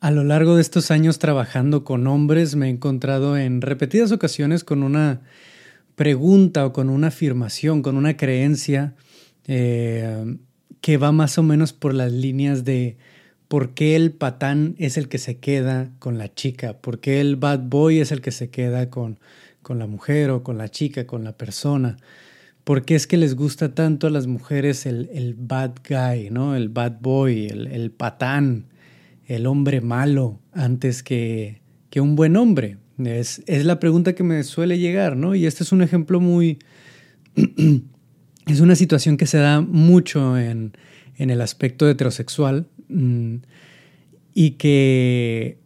A lo largo de estos años trabajando con hombres me he encontrado en repetidas ocasiones con una pregunta o con una afirmación, con una creencia eh, que va más o menos por las líneas de por qué el patán es el que se queda con la chica, por qué el bad boy es el que se queda con, con la mujer o con la chica, con la persona. ¿Por qué es que les gusta tanto a las mujeres el, el bad guy, ¿no? el bad boy, el, el patán? El hombre malo antes que, que un buen hombre? Es, es, la pregunta que me suele llegar, ¿no? Y este es un ejemplo muy... es una situación que se da mucho en, en el aspecto heterosexual mm, y que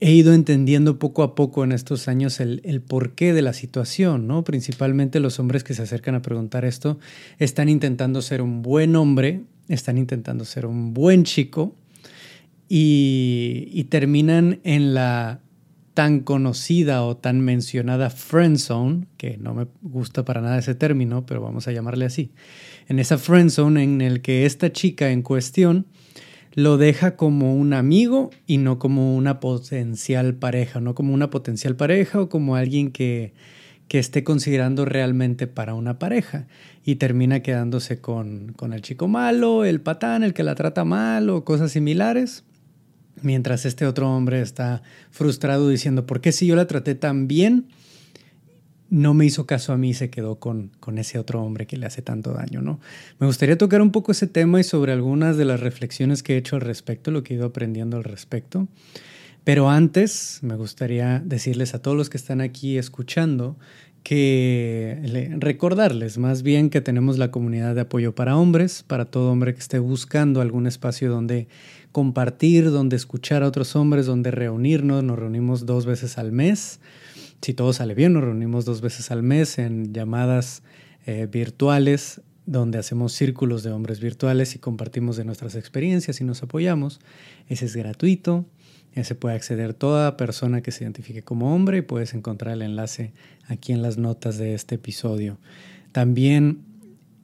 he ido entendiendo poco a poco en estos años el, el, porqué de la situación, ¿no? Principalmente los hombres que se acercan a preguntar esto están intentando ser un buen hombre, están intentando ser un buen chico, y, terminan en la tan conocida o tan mencionada friend zone, que no me gusta para nada ese término, pero vamos a llamarle así. En esa friend zone en el que esta chica en cuestión lo deja como un amigo y no como una potencial pareja, no como una potencial pareja o como alguien que, que esté considerando realmente para una pareja y termina quedándose con, con el chico malo, el patán, el que la trata mal o cosas similares mientras este otro hombre está frustrado diciendo, ¿por qué si yo la traté tan bien? No me hizo caso a mí y se quedó con, con ese otro hombre que le hace tanto daño, ¿no? Me gustaría tocar un poco ese tema y sobre algunas de las reflexiones que he hecho al respecto, lo que he ido aprendiendo al respecto. Pero antes me gustaría decirles a todos los que están aquí escuchando que recordarles más bien que tenemos la comunidad de apoyo para hombres, para todo hombre que esté buscando algún espacio donde compartir, donde escuchar a otros hombres, donde reunirnos. Nos reunimos dos veces al mes. Si todo sale bien, nos reunimos dos veces al mes en llamadas eh, virtuales donde hacemos círculos de hombres virtuales y compartimos de nuestras experiencias y nos apoyamos. Ese es gratuito. Se puede acceder toda persona que se identifique como hombre y puedes encontrar el enlace aquí en las notas de este episodio. También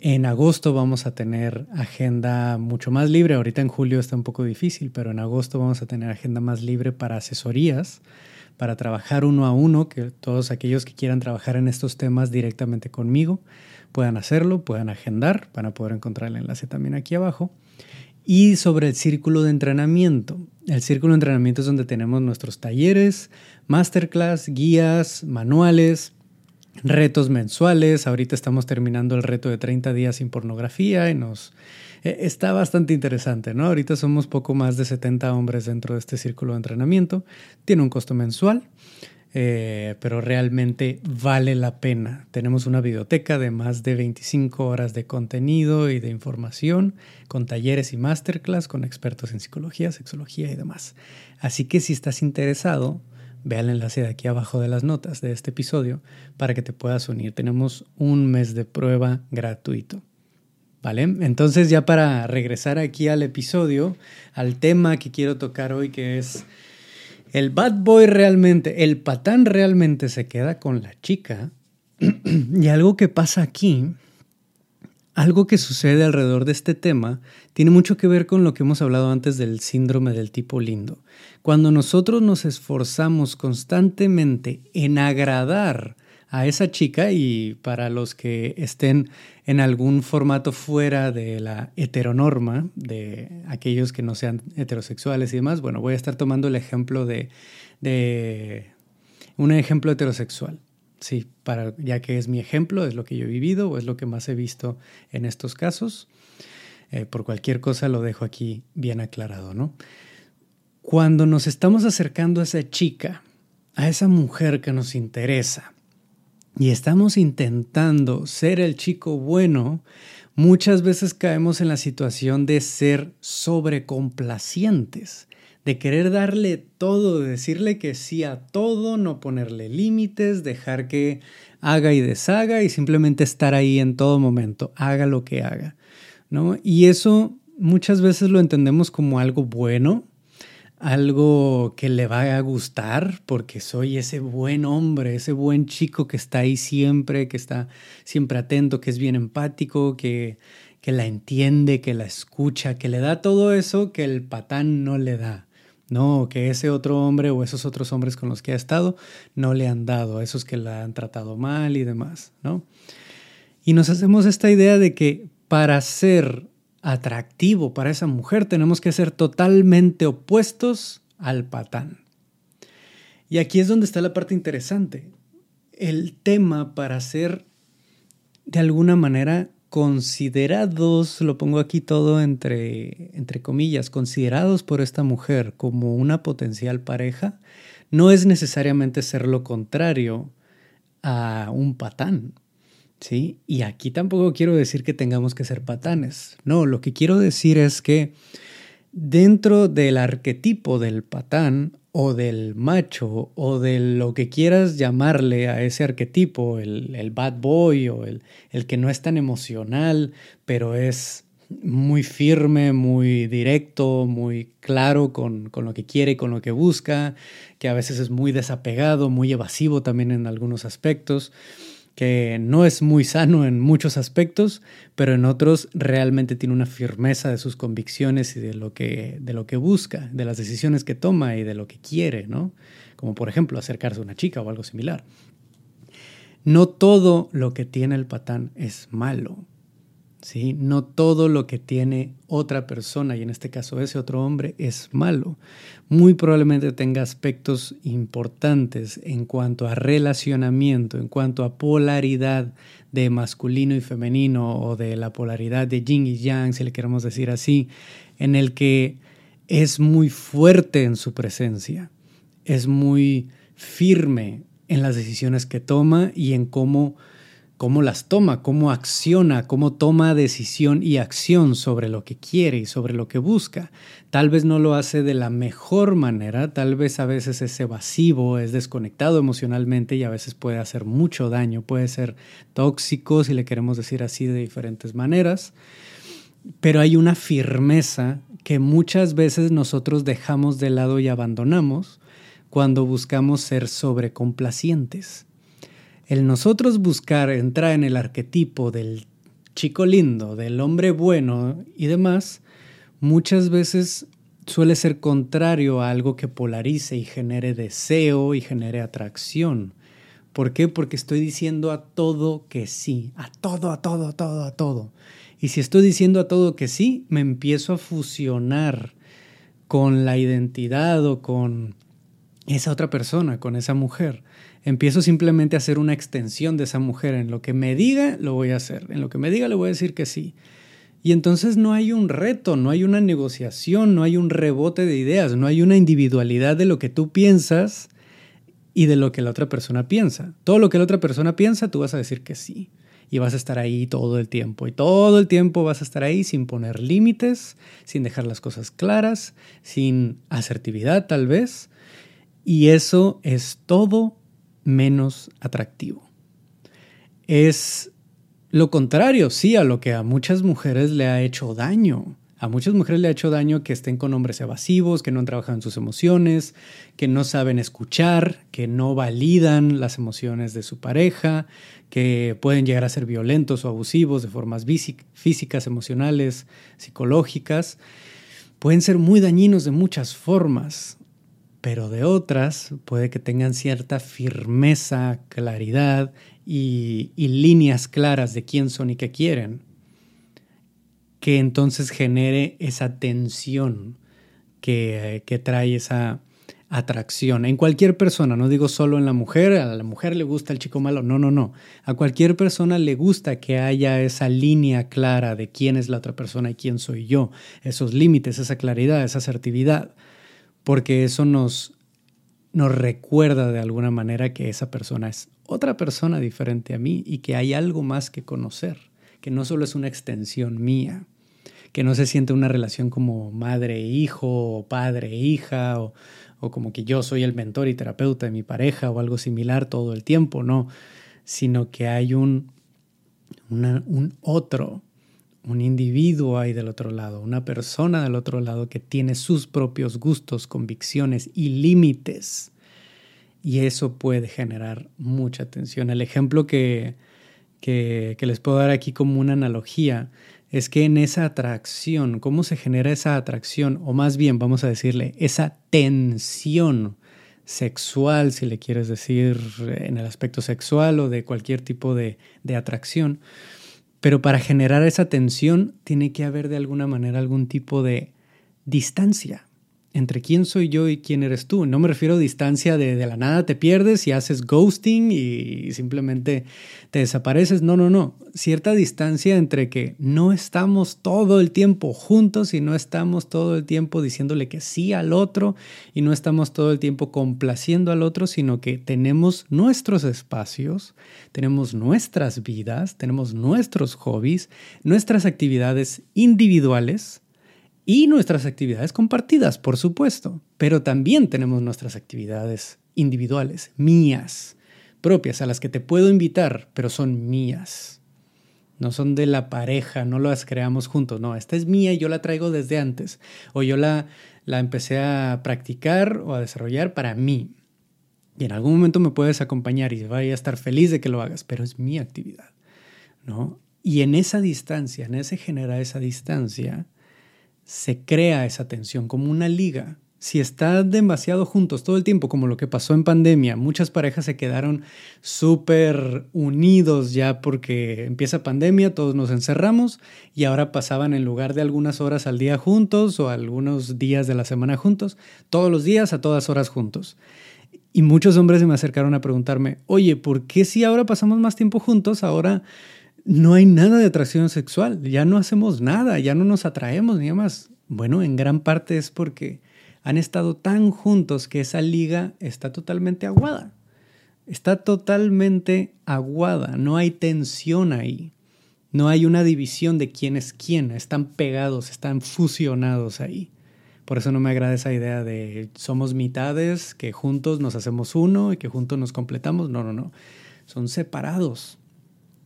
en agosto vamos a tener agenda mucho más libre. Ahorita en julio está un poco difícil, pero en agosto vamos a tener agenda más libre para asesorías, para trabajar uno a uno, que todos aquellos que quieran trabajar en estos temas directamente conmigo puedan hacerlo, puedan agendar, van a poder encontrar el enlace también aquí abajo y sobre el círculo de entrenamiento. El círculo de entrenamiento es donde tenemos nuestros talleres, masterclass, guías, manuales, retos mensuales. Ahorita estamos terminando el reto de 30 días sin pornografía y nos eh, está bastante interesante, ¿no? Ahorita somos poco más de 70 hombres dentro de este círculo de entrenamiento. Tiene un costo mensual. Eh, pero realmente vale la pena. Tenemos una biblioteca de más de 25 horas de contenido y de información, con talleres y masterclass, con expertos en psicología, sexología y demás. Así que si estás interesado, ve el enlace de aquí abajo de las notas de este episodio para que te puedas unir. Tenemos un mes de prueba gratuito. ¿Vale? Entonces ya para regresar aquí al episodio, al tema que quiero tocar hoy, que es el bad boy realmente, el patán realmente se queda con la chica. y algo que pasa aquí, algo que sucede alrededor de este tema, tiene mucho que ver con lo que hemos hablado antes del síndrome del tipo lindo. Cuando nosotros nos esforzamos constantemente en agradar a esa chica y para los que estén en algún formato fuera de la heteronorma, de aquellos que no sean heterosexuales y demás, bueno, voy a estar tomando el ejemplo de, de un ejemplo heterosexual. Sí, para, ya que es mi ejemplo, es lo que yo he vivido o es lo que más he visto en estos casos. Eh, por cualquier cosa lo dejo aquí bien aclarado, ¿no? Cuando nos estamos acercando a esa chica, a esa mujer que nos interesa, y estamos intentando ser el chico bueno, muchas veces caemos en la situación de ser sobrecomplacientes, de querer darle todo, de decirle que sí a todo, no ponerle límites, dejar que haga y deshaga y simplemente estar ahí en todo momento, haga lo que haga. ¿no? Y eso muchas veces lo entendemos como algo bueno, algo que le va a gustar porque soy ese buen hombre, ese buen chico que está ahí siempre, que está siempre atento, que es bien empático, que, que la entiende, que la escucha, que le da todo eso que el patán no le da. No, que ese otro hombre o esos otros hombres con los que ha estado no le han dado, a esos que la han tratado mal y demás, ¿no? Y nos hacemos esta idea de que para ser atractivo para esa mujer tenemos que ser totalmente opuestos al patán. Y aquí es donde está la parte interesante. El tema para ser de alguna manera considerados, lo pongo aquí todo entre, entre comillas, considerados por esta mujer como una potencial pareja, no es necesariamente ser lo contrario a un patán. ¿Sí? Y aquí tampoco quiero decir que tengamos que ser patanes. No, lo que quiero decir es que dentro del arquetipo del patán o del macho o de lo que quieras llamarle a ese arquetipo, el, bad boy o el, el, que no es tan emocional, pero es muy firme, muy directo, muy claro con, con lo que quiere, con lo que busca, que a veces es muy desapegado, muy evasivo también en algunos aspectos que no es muy sano en muchos aspectos, pero en otros realmente tiene una firmeza de sus convicciones y de lo que, de lo que busca, de las decisiones que toma y de lo que quiere, ¿no? Como por ejemplo acercarse a una chica o algo similar. No todo lo que tiene el patán es malo. ¿Sí? No todo lo que tiene otra persona, y en este caso ese otro hombre, es malo. Muy probablemente tenga aspectos importantes en cuanto a relacionamiento, en cuanto a polaridad de masculino y femenino, o de la polaridad de yin y yang, si le queremos decir así, en el que es muy fuerte en su presencia, es muy firme en las decisiones que toma y en cómo cómo las toma, cómo acciona, cómo toma decisión y acción sobre lo que quiere y sobre lo que busca. Tal vez no lo hace de la mejor manera, tal vez a veces es evasivo, es desconectado emocionalmente y a veces puede hacer mucho daño, puede ser tóxico, si le queremos decir así, de diferentes maneras. Pero hay una firmeza que muchas veces nosotros dejamos de lado y abandonamos cuando buscamos ser sobrecomplacientes el nosotros buscar entrar en el arquetipo del chico lindo, del hombre bueno y demás, muchas veces suele ser contrario a algo que polarice y genere deseo y genere atracción. ¿Por qué? Porque estoy diciendo a todo que sí, a todo, a todo, a todo, a todo. Y si estoy diciendo a todo que sí, me empiezo a fusionar con la identidad o con esa otra persona, con esa mujer empiezo simplemente a hacer una extensión de esa mujer. En lo que me diga, lo voy a hacer. En lo que me diga, le voy a decir que sí. Y entonces no hay un reto, no hay una negociación, no hay un rebote de ideas, no hay una individualidad de lo que tú piensas y de lo que la otra persona piensa. Todo lo que la otra persona piensa, tú vas a decir que sí. Y vas a estar ahí todo el tiempo. Y todo el tiempo vas a estar ahí sin poner límites, sin dejar las cosas claras, sin asertividad tal vez. Y eso es todo menos atractivo. Es lo contrario, sí, a lo que a muchas mujeres le ha hecho daño. A muchas mujeres le ha hecho daño que estén con hombres evasivos, que no han trabajado en sus emociones, que no saben escuchar, que no validan las emociones de su pareja, que pueden llegar a ser violentos o abusivos de formas físicas, emocionales, psicológicas. Pueden ser muy dañinos de muchas formas pero de otras puede que tengan cierta firmeza, claridad y, líneas claras de quién son y qué quieren, que entonces genere esa tensión que, que trae esa atracción. En cualquier persona, no digo solo en la mujer, a la mujer le gusta el chico malo, no, no, no, a cualquier persona le gusta que haya esa línea clara de quién es la otra persona y quién soy yo, esos límites, esa claridad, esa asertividad porque eso nos, nos recuerda de alguna manera que esa persona es otra persona diferente a mí y que hay algo más que conocer, que no solo es una extensión mía, que no se siente una relación como madre-hijo e o padre-hija e o, o como que yo soy el mentor y terapeuta de mi pareja o algo similar todo el tiempo, no, sino que hay un, un otro un individuo ahí del otro lado, una persona del otro lado que tiene sus propios gustos, convicciones y límites. Y eso puede generar mucha tensión. El ejemplo que, que, les puedo dar aquí como una analogía es que en esa atracción, ¿cómo se genera esa atracción? O más bien, vamos a decirle, esa tensión sexual, si le quieres decir en el aspecto sexual o de cualquier tipo de, de atracción. Pero para generar esa tensión tiene que haber de alguna manera algún tipo de distancia entre quién soy yo y quién eres tú. No me refiero a distancia de, de la nada te pierdes y haces ghosting y simplemente te desapareces. No, no, no. Cierta distancia entre que no estamos todo el tiempo juntos y no estamos todo el tiempo diciéndole que sí al otro y no estamos todo el tiempo complaciendo al otro, sino que tenemos nuestros espacios, tenemos nuestras vidas, tenemos nuestros hobbies, nuestras actividades individuales y nuestras actividades compartidas, por supuesto, pero también tenemos nuestras actividades individuales, mías, propias, a las que te puedo invitar, pero son mías. No son de la pareja, no las creamos juntos, no, esta es mía y yo la traigo desde antes, o yo la, la empecé a practicar o a desarrollar para mí. Y en algún momento me puedes acompañar y vaya a estar feliz de que lo hagas, pero es mi actividad, ¿no? Y en esa distancia, en ese genera esa distancia, se crea esa tensión como una liga. Si están demasiado juntos todo el tiempo, como lo que pasó en pandemia, muchas parejas se quedaron súper unidos ya porque empieza pandemia, todos nos encerramos y ahora pasaban en lugar de algunas horas al día juntos o algunos días de la semana juntos, todos los días a todas horas juntos. Y muchos hombres se me acercaron a preguntarme, oye, ¿por qué si ahora pasamos más tiempo juntos, ahora no hay nada de atracción sexual, ya no hacemos nada, ya no nos atraemos ni más. Bueno, en gran parte es porque han estado tan juntos que esa liga está totalmente aguada. Está totalmente aguada, no hay tensión ahí. No hay una división de quién es quién, están pegados, están fusionados ahí. Por eso no me agrada esa idea de somos mitades, que juntos nos hacemos uno y que juntos nos completamos. No, no, no. Son separados.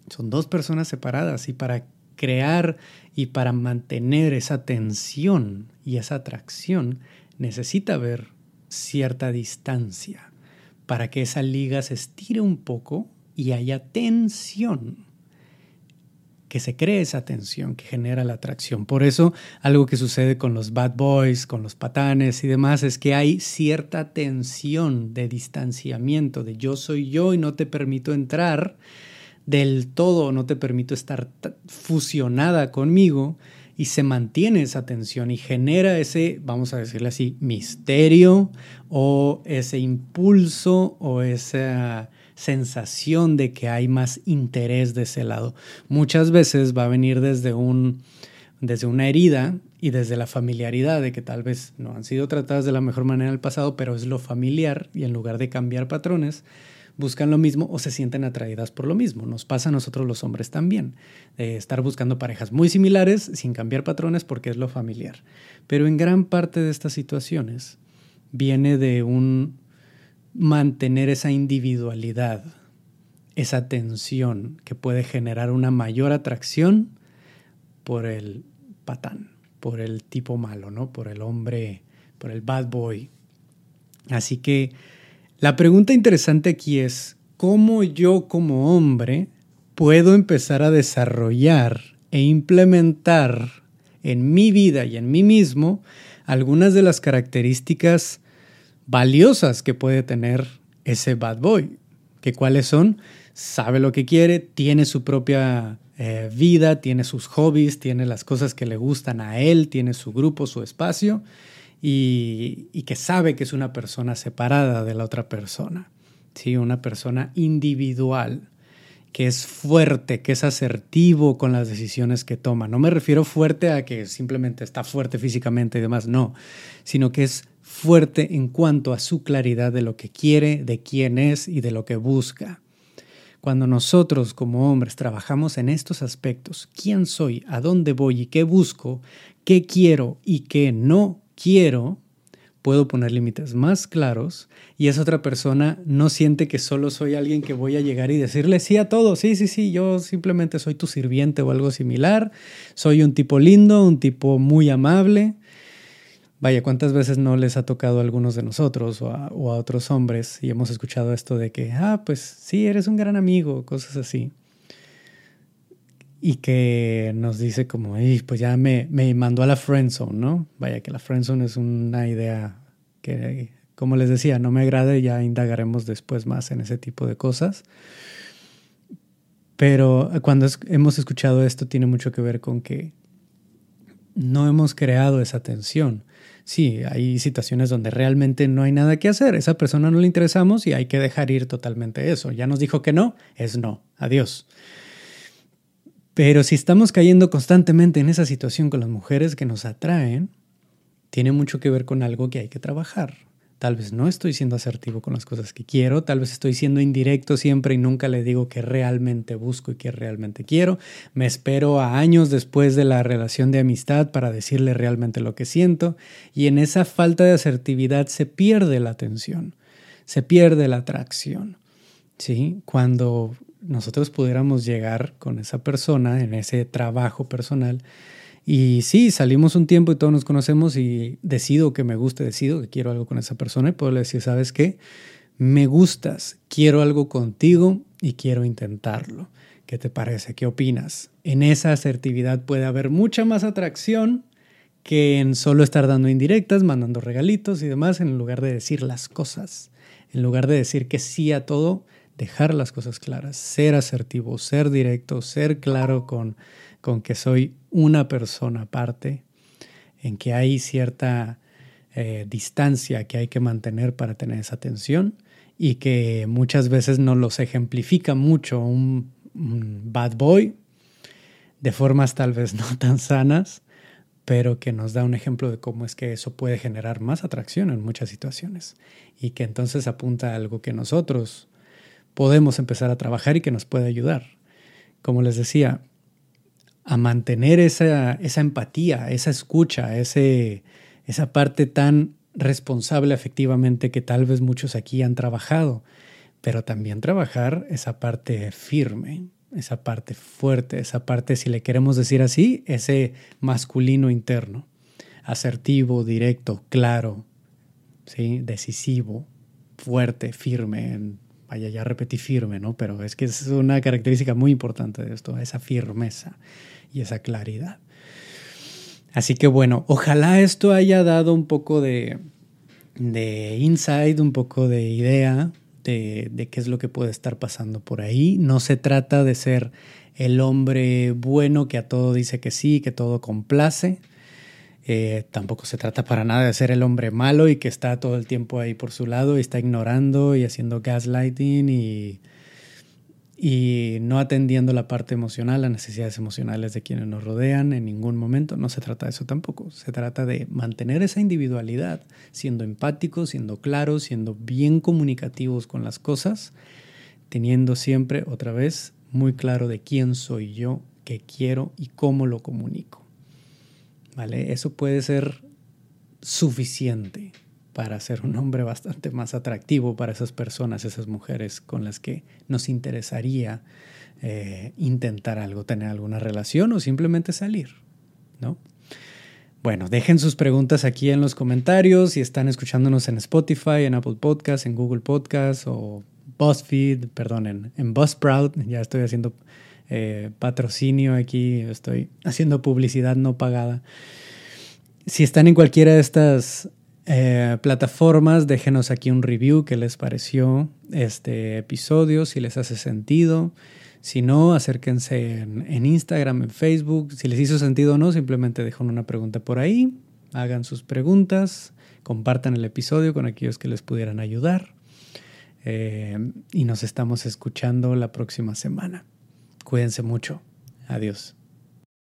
Son dos personas separadas y para crear y para mantener esa tensión y esa atracción necesita haber cierta distancia para que esa liga se estire un poco y haya tensión que se cree esa tensión que genera la atracción. Por eso algo que sucede con los bad boys, con los patanes y demás, es que hay cierta tensión de distanciamiento, de yo soy yo y no te permito entrar, del todo, no te permito estar fusionada conmigo y se mantiene esa tensión y genera ese, vamos a decirle así, misterio o ese impulso o esa sensación de que hay más interés de ese lado. Muchas veces va a venir desde un desde una herida y desde la familiaridad de que tal vez no han sido tratadas de la mejor manera en el pasado, pero es lo familiar y en lugar de cambiar patrones, buscan lo mismo o se sienten atraídas por lo mismo. Nos pasa a nosotros los hombres también, estar buscando parejas muy similares sin cambiar patrones porque es lo familiar. Pero en gran parte de estas situaciones viene de un mantener esa individualidad, esa tensión que puede generar una mayor atracción por el patán, por el tipo malo, ¿no? Por el hombre, por el bad boy. Así que la pregunta interesante aquí es, ¿cómo yo como hombre puedo empezar a desarrollar e implementar en mi vida y en mí mismo algunas de las características valiosas que puede tener ese bad boy? ¿Que cuáles son? Sabe lo que quiere, tiene su propia eh, vida, tiene sus hobbies, tiene las cosas que le gustan a él, tiene su grupo, su espacio y, que sabe que es una persona separada de la otra persona, ¿sí? una persona individual, que es fuerte, que es asertivo con las decisiones que toma. No me refiero fuerte a que simplemente está fuerte físicamente y demás, no, sino que es fuerte en cuanto a su claridad de lo que quiere, de quién es y de lo que busca. Cuando nosotros como hombres trabajamos en estos aspectos, quién soy, a dónde voy y qué busco, qué quiero y qué no quiero, puedo poner límites más claros y esa otra persona no siente que solo soy alguien que voy a llegar y decirle sí a todo, sí, sí, sí, yo simplemente soy tu sirviente o algo similar, soy un tipo lindo, un tipo muy amable. Vaya, ¿cuántas veces no les ha tocado a algunos de nosotros o a, o a otros hombres y hemos escuchado esto de que, ah, pues sí, eres un gran amigo, cosas así. Y que nos dice como, pues ya me, me mandó a la friendzone, ¿no? Vaya que la friendzone es una idea que, como les decía, no me agrada y ya indagaremos después más en ese tipo de cosas. Pero cuando hemos escuchado esto tiene mucho que ver con que no hemos creado esa tensión. Sí, hay situaciones donde realmente no hay nada que hacer. Esa persona no le interesamos y hay que dejar ir totalmente eso. Ya nos dijo que no, es no. Adiós. Pero si estamos cayendo constantemente en esa situación con las mujeres que nos atraen, tiene mucho que ver con algo que hay que trabajar. Tal vez no estoy siendo asertivo con las cosas que quiero, tal vez estoy siendo indirecto siempre y nunca le digo que realmente busco y que realmente quiero. Me espero a años después de la relación de amistad para decirle realmente lo que siento y en esa falta de asertividad se pierde la atención, se pierde la atracción. ¿Sí? Cuando nosotros pudiéramos llegar con esa persona en ese trabajo personal y sí, salimos un tiempo y todos nos conocemos y decido que me guste, decido que quiero algo con esa persona y puedo decir, ¿sabes qué? Me gustas, quiero algo contigo y quiero intentarlo. ¿Qué te parece? ¿Qué opinas? En esa asertividad puede haber mucha más atracción que en solo estar dando indirectas, mandando regalitos y demás, en lugar de decir las cosas. En lugar de decir que sí a todo, dejar las cosas claras, ser asertivo, ser directo, ser claro con con que soy una persona aparte, en que hay cierta eh, distancia que hay que mantener para tener esa atención y que muchas veces nos los ejemplifica mucho un, bad boy de formas tal vez no tan sanas, pero que nos da un ejemplo de cómo es que eso puede generar más atracción en muchas situaciones y que entonces apunta a algo que nosotros podemos empezar a trabajar y que nos puede ayudar. Como les decía, a mantener esa, esa empatía, esa escucha, ese, esa parte tan responsable efectivamente que tal vez muchos aquí han trabajado, pero también trabajar esa parte firme, esa parte fuerte, esa parte, si le queremos decir así, ese masculino interno, asertivo, directo, claro, ¿sí? decisivo, fuerte, firme. Vaya, ya repetí firme, ¿no? Pero es que es una característica muy importante de esto, esa firmeza y esa claridad. Así que bueno, ojalá esto haya dado un poco de, de insight, un poco de idea de, de, qué es lo que puede estar pasando por ahí. No se trata de ser el hombre bueno que a todo dice que sí, que todo complace. Eh, tampoco se trata para nada de ser el hombre malo y que está todo el tiempo ahí por su lado y está ignorando y haciendo gaslighting y y no atendiendo la parte emocional, las necesidades emocionales de quienes nos rodean en ningún momento. No se trata de eso tampoco. Se trata de mantener esa individualidad, siendo empáticos, siendo claros, siendo bien comunicativos con las cosas, teniendo siempre, otra vez, muy claro de quién soy yo, qué quiero y cómo lo comunico. ¿Vale? Eso puede ser suficiente para ser un hombre bastante más atractivo para esas personas, esas mujeres con las que nos interesaría eh, intentar algo, tener alguna relación o simplemente salir, ¿no? Bueno, dejen sus preguntas aquí en los comentarios si están escuchándonos en Spotify, en Apple Podcasts, en Google Podcasts o BuzzFeed, perdón, en, en Buzzsprout. Ya estoy haciendo eh, patrocinio aquí, estoy haciendo publicidad no pagada. Si están en cualquiera de estas eh, plataformas, déjenos aquí un review que les pareció este episodio, si les hace sentido. Si no, acérquense en, Instagram, en Facebook. Si les hizo sentido o no, simplemente dejen una pregunta por ahí. Hagan sus preguntas, compartan el episodio con aquellos que les pudieran ayudar. Eh, y nos estamos escuchando la próxima semana. Cuídense mucho. Adiós.